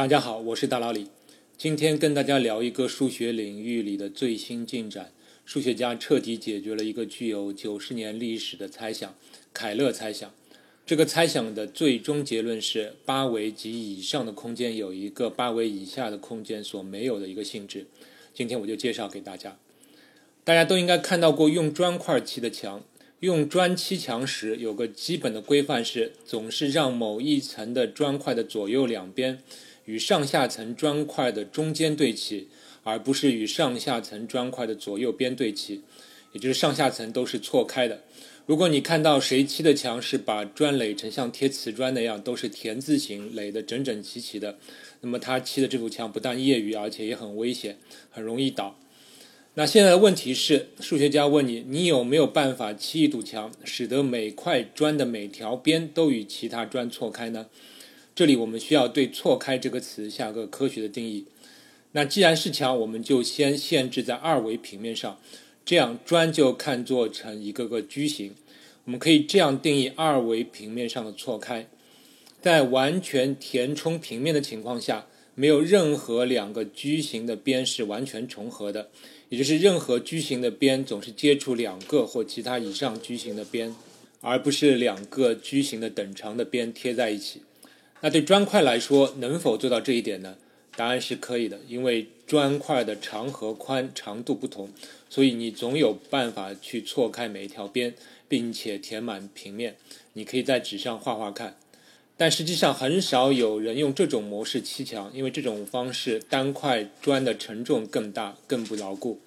大家好，我是大老李。今天跟大家聊一个数学领域里的最新进展。数学家彻底解决了一个具有九十年历史的猜想——凯勒猜想。这个猜想的最终结论是，八维及以上的空间有一个八维以下的空间所没有的一个性质。今天我就介绍给大家。大家都应该看到过用砖块砌的墙。用砖砌墙时，有个基本的规范是，总是让某一层的砖块的左右两边与上下层砖块的中间对齐，而不是与上下层砖块的左右边对齐，也就是上下层都是错开的。如果你看到谁砌的墙是把砖垒成像贴瓷砖那样，都是田字形垒得整整齐齐的，那么他砌的这堵墙不但业余，而且也很危险，很容易倒。那现在的问题是，数学家问你，你有没有办法砌一堵墙，使得每块砖的每条边都与其他砖错开呢？这里我们需要对“错开”这个词下个科学的定义。那既然是墙，我们就先限制在二维平面上，这样砖就看作成一个个矩形。我们可以这样定义二维平面上的错开：在完全填充平面的情况下，没有任何两个矩形的边是完全重合的。也就是任何矩形的边总是接触两个或其他以上矩形的边，而不是两个矩形的等长的边贴在一起。那对砖块来说，能否做到这一点呢？答案是可以的，因为砖块的长和宽长度不同，所以你总有办法去错开每一条边，并且填满平面。你可以在纸上画画看。但实际上很少有人用这种模式砌墙，因为这种方式单块砖的承重更大，更不牢固。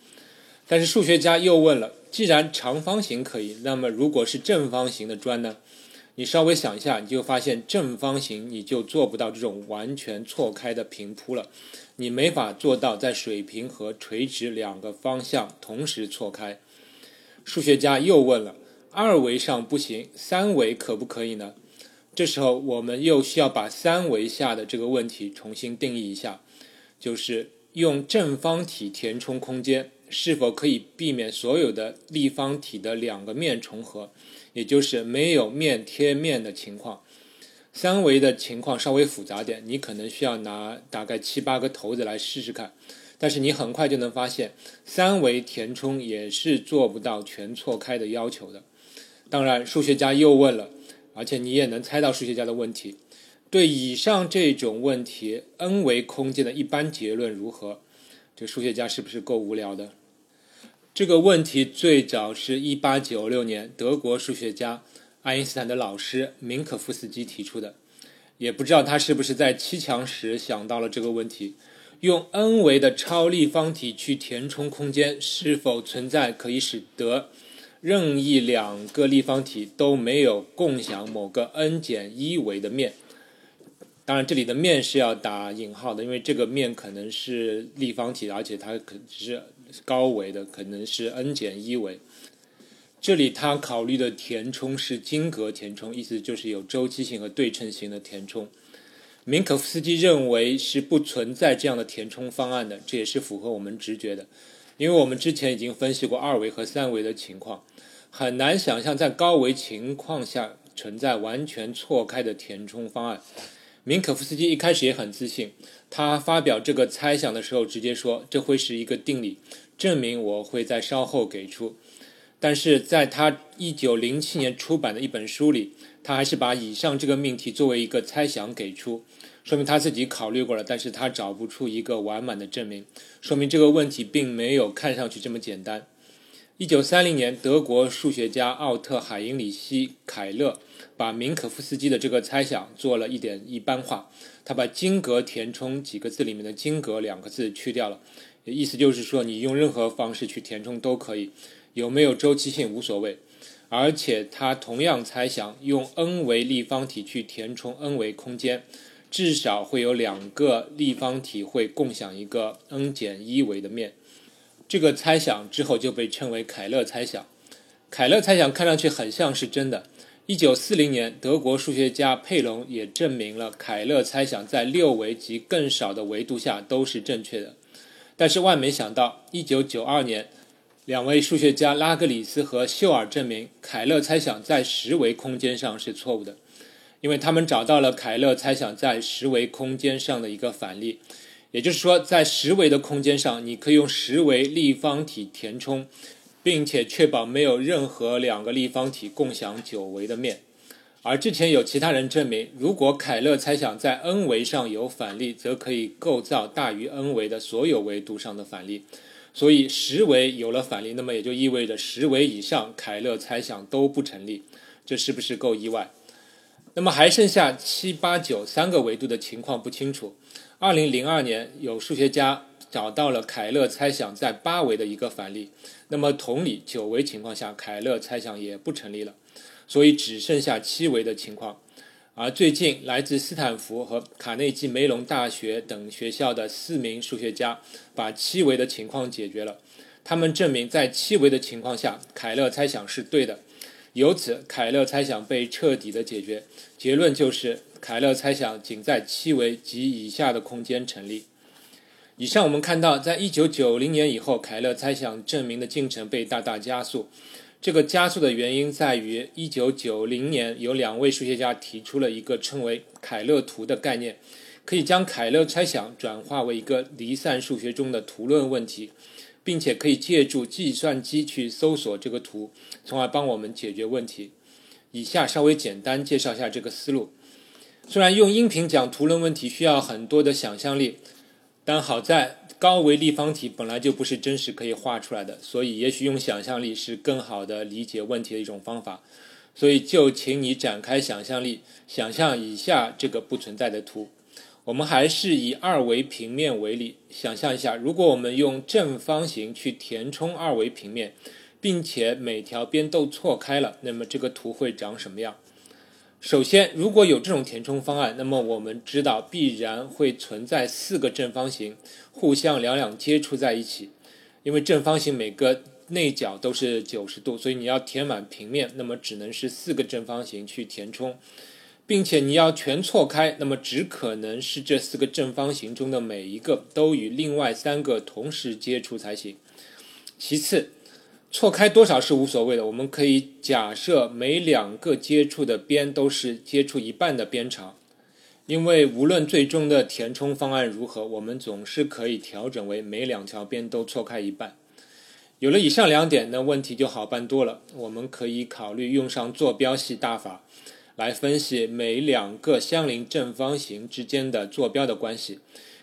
但是数学家又问了：既然长方形可以，那么如果是正方形的砖呢？你稍微想一下，你就发现正方形你就做不到这种完全错开的平铺了，你没法做到在水平和垂直两个方向同时错开。数学家又问了：二维上不行，三维可不可以呢？这时候，我们又需要把三维下的这个问题重新定义一下，就是用正方体填充空间，是否可以避免所有的立方体的两个面重合，也就是没有面贴面的情况。三维的情况稍微复杂点，你可能需要拿大概七八个骰子来试试看，但是你很快就能发现，三维填充也是做不到全错开的要求的。当然，数学家又问了。而且你也能猜到数学家的问题。对以上这种问题，n 维空间的一般结论如何？这数学家是不是够无聊的？这个问题最早是一八九六年德国数学家爱因斯坦的老师明可夫斯基提出的。也不知道他是不是在砌墙时想到了这个问题：用 n 维的超立方体去填充空间，是否存在可以使得？任意两个立方体都没有共享某个 n 减一维的面，当然这里的面是要打引号的，因为这个面可能是立方体，而且它可是高维的，可能是 n 减一维。这里他考虑的填充是晶格填充，意思就是有周期性和对称性的填充。明可夫斯基认为是不存在这样的填充方案的，这也是符合我们直觉的，因为我们之前已经分析过二维和三维的情况。很难想象在高维情况下存在完全错开的填充方案。明可夫斯基一开始也很自信，他发表这个猜想的时候直接说这会是一个定理，证明我会在稍后给出。但是在他1907年出版的一本书里，他还是把以上这个命题作为一个猜想给出，说明他自己考虑过了，但是他找不出一个完满的证明，说明这个问题并没有看上去这么简单。一九三零年，德国数学家奥特海因里希·凯勒把明可夫斯基的这个猜想做了一点一般化。他把“晶格填充”几个字里面的“晶格”两个字去掉了，意思就是说，你用任何方式去填充都可以，有没有周期性无所谓。而且他同样猜想，用 n 维立方体去填充 n 维空间，至少会有两个立方体会共享一个 n 减一维的面。这个猜想之后就被称为凯勒猜想。凯勒猜想看上去很像是真的。一九四零年，德国数学家佩龙也证明了凯勒猜想在六维及更少的维度下都是正确的。但是万没想到，一九九二年，两位数学家拉格里斯和秀尔证明凯勒猜想在十维空间上是错误的。因为他们找到了凯勒猜想在十维空间上的一个反例。也就是说，在十维的空间上，你可以用十维立方体填充，并且确保没有任何两个立方体共享九维的面。而之前有其他人证明，如果凯勒猜想在 n 维上有反例，则可以构造大于 n 维的所有维度上的反例。所以十维有了反例，那么也就意味着十维以上凯勒猜想都不成立。这是不是够意外？那么还剩下七八九三个维度的情况不清楚。二零零二年，有数学家找到了凯勒猜想在八维的一个反例。那么同理，九维情况下，凯勒猜想也不成立了，所以只剩下七维的情况。而最近，来自斯坦福和卡内基梅隆大学等学校的四名数学家把七维的情况解决了。他们证明，在七维的情况下，凯勒猜想是对的。由此，凯勒猜想被彻底的解决。结论就是。凯勒猜想仅在七维及以下的空间成立。以上我们看到，在一九九零年以后，凯勒猜想证明的进程被大大加速。这个加速的原因在于，一九九零年有两位数学家提出了一个称为凯勒图的概念，可以将凯勒猜想转化为一个离散数学中的图论问题，并且可以借助计算机去搜索这个图，从而帮我们解决问题。以下稍微简单介绍一下这个思路。虽然用音频讲图论问题需要很多的想象力，但好在高维立方体本来就不是真实可以画出来的，所以也许用想象力是更好的理解问题的一种方法。所以就请你展开想象力，想象以下这个不存在的图。我们还是以二维平面为例，想象一下，如果我们用正方形去填充二维平面，并且每条边都错开了，那么这个图会长什么样？首先，如果有这种填充方案，那么我们知道必然会存在四个正方形互相两两接触在一起，因为正方形每个内角都是九十度，所以你要填满平面，那么只能是四个正方形去填充，并且你要全错开，那么只可能是这四个正方形中的每一个都与另外三个同时接触才行。其次，错开多少是无所谓的，我们可以假设每两个接触的边都是接触一半的边长，因为无论最终的填充方案如何，我们总是可以调整为每两条边都错开一半。有了以上两点，那问题就好办多了。我们可以考虑用上坐标系大法来分析每两个相邻正方形之间的坐标的关系。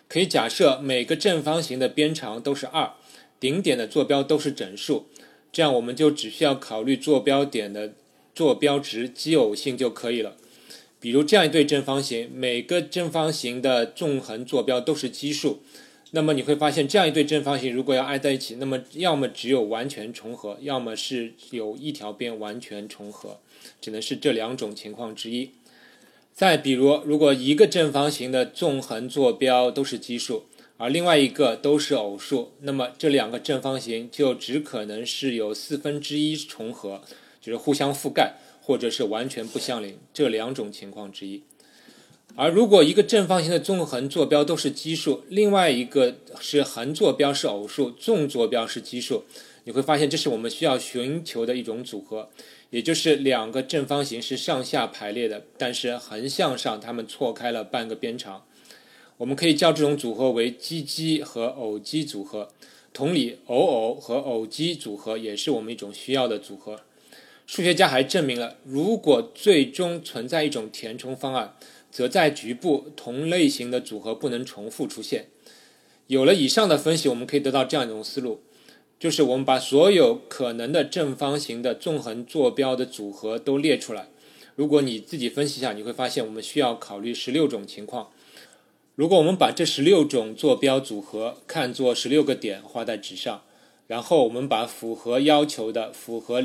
可以假设每个正方形的边长都是二，顶点的坐标都是整数。这样我们就只需要考虑坐标点的坐标值奇偶性就可以了。比如这样一对正方形，每个正方形的纵横坐标都是奇数，那么你会发现这样一对正方形如果要挨在一起，那么要么只有完全重合，要么是有一条边完全重合，只能是这两种情况之一。再比如，如果一个正方形的纵横坐标都是奇数。而另外一个都是偶数，那么这两个正方形就只可能是有四分之一重合，就是互相覆盖，或者是完全不相邻这两种情况之一。而如果一个正方形的纵横坐标都是奇数，另外一个是横坐标是偶数，纵坐标是奇数，你会发现这是我们需要寻求的一种组合，也就是两个正方形是上下排列的，但是横向上它们错开了半个边长。我们可以叫这种组合为奇奇和偶奇组合。同理，偶偶和偶奇组合也是我们一种需要的组合。数学家还证明了，如果最终存在一种填充方案，则在局部同类型的组合不能重复出现。有了以上的分析，我们可以得到这样一种思路，就是我们把所有可能的正方形的纵横坐标的组合都列出来。如果你自己分析一下，你会发现我们需要考虑十六种情况。如果我们把这十六种坐标组合看作十六个点画在纸上，然后我们把符合要求的、符合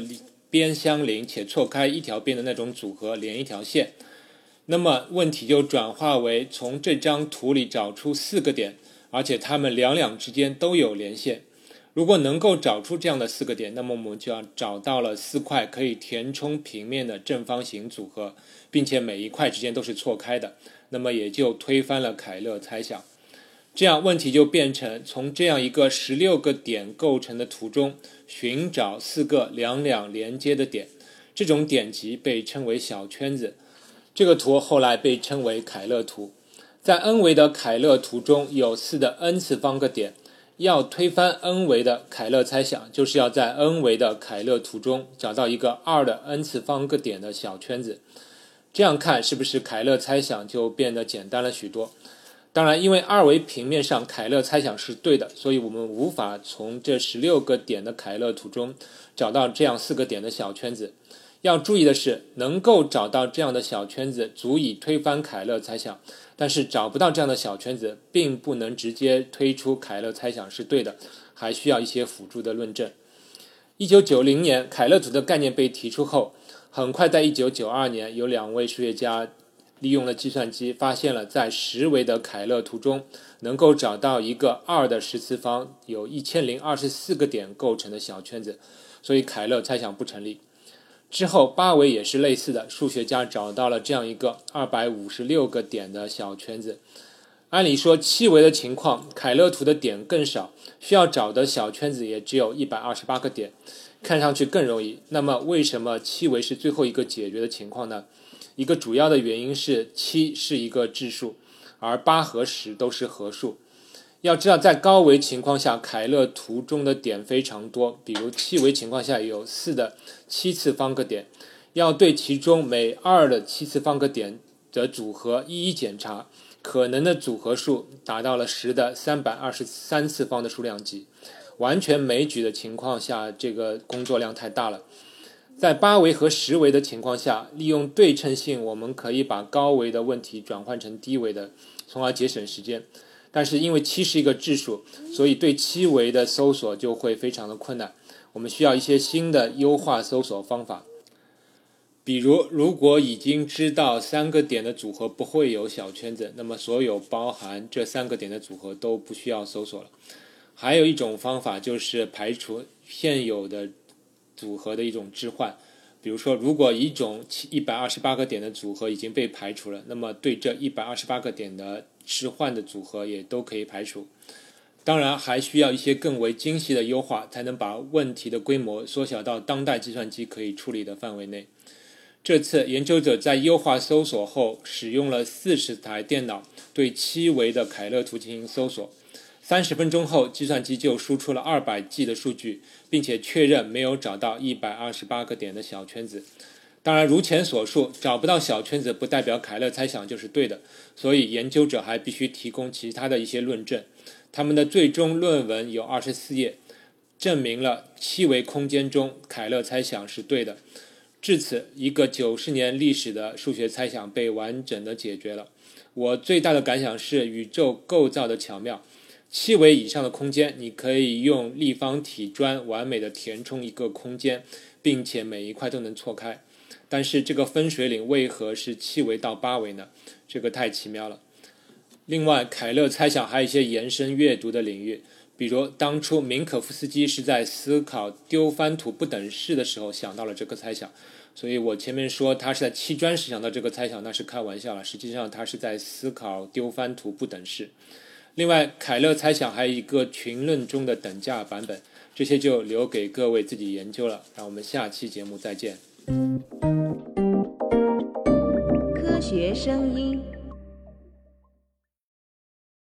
边相邻且错开一条边的那种组合连一条线，那么问题就转化为从这张图里找出四个点，而且它们两两之间都有连线。如果能够找出这样的四个点，那么我们就要找到了四块可以填充平面的正方形组合，并且每一块之间都是错开的。那么也就推翻了凯勒猜想，这样问题就变成从这样一个十六个点构成的图中寻找四个两两连接的点，这种点集被称为小圈子。这个图后来被称为凯勒图。在 n 维的凯勒图中有4的 n 次方个点，要推翻 n 维的凯勒猜想，就是要在 n 维的凯勒图中找到一个2的 n 次方个点的小圈子。这样看，是不是凯勒猜想就变得简单了许多？当然，因为二维平面上凯勒猜想是对的，所以我们无法从这十六个点的凯勒图中找到这样四个点的小圈子。要注意的是，能够找到这样的小圈子足以推翻凯勒猜想。但是找不到这样的小圈子，并不能直接推出凯勒猜想是对的，还需要一些辅助的论证。一九九零年，凯勒图的概念被提出后，很快在一九九二年，有两位数学家利用了计算机，发现了在十维的凯勒图中能够找到一个二的十次方，有一千零二十四个点构成的小圈子，所以凯勒猜想不成立。之后，八维也是类似的，数学家找到了这样一个二百五十六个点的小圈子。按理说，七维的情况，凯勒图的点更少，需要找的小圈子也只有一百二十八个点，看上去更容易。那么，为什么七维是最后一个解决的情况呢？一个主要的原因是七是一个质数，而八和十都是合数。要知道，在高维情况下，凯勒图中的点非常多。比如七维情况下有四的七次方个点，要对其中每二的七次方个点的组合一一检查，可能的组合数达到了十的三百二十三次方的数量级。完全枚举的情况下，这个工作量太大了。在八维和十维的情况下，利用对称性，我们可以把高维的问题转换成低维的，从而节省时间。但是因为七是一个质数，所以对七维的搜索就会非常的困难。我们需要一些新的优化搜索方法。比如，如果已经知道三个点的组合不会有小圈子，那么所有包含这三个点的组合都不需要搜索了。还有一种方法就是排除现有的组合的一种置换。比如说，如果一种一百二十八个点的组合已经被排除了，那么对这一百二十八个点的置换的组合也都可以排除，当然还需要一些更为精细的优化，才能把问题的规模缩小到当代计算机可以处理的范围内。这次研究者在优化搜索后，使用了四十台电脑对七维的凯勒图进行搜索，三十分钟后，计算机就输出了二百 G 的数据，并且确认没有找到一百二十八个点的小圈子。当然，如前所述，找不到小圈子不代表凯勒猜想就是对的，所以研究者还必须提供其他的一些论证。他们的最终论文有二十四页，证明了七维空间中凯勒猜想是对的。至此，一个九十年历史的数学猜想被完整的解决了。我最大的感想是宇宙构造的巧妙。七维以上的空间，你可以用立方体砖完美的填充一个空间，并且每一块都能错开。但是这个分水岭为何是七维到八维呢？这个太奇妙了。另外，凯勒猜想还有一些延伸阅读的领域，比如当初明可夫斯基是在思考丢番图不等式的时候想到了这个猜想，所以我前面说他是在砌砖时想到这个猜想，那是开玩笑了。实际上他是在思考丢番图不等式。另外，凯勒猜想还有一个群论中的等价版本，这些就留给各位自己研究了。让我们下期节目再见。科学声音。